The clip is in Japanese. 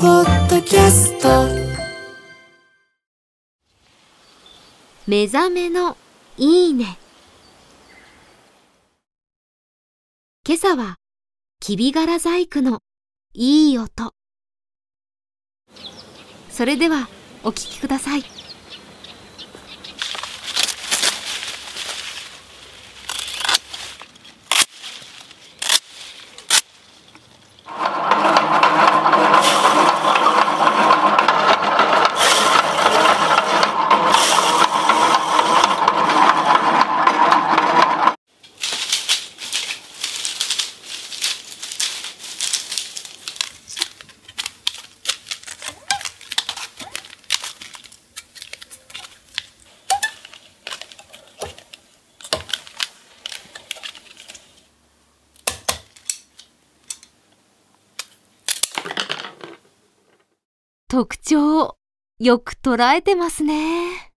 ポッドキャスト。目覚めのいいね。今朝はきびがら細工のいい音。それではお聞きください。特徴をよく捉えてますね。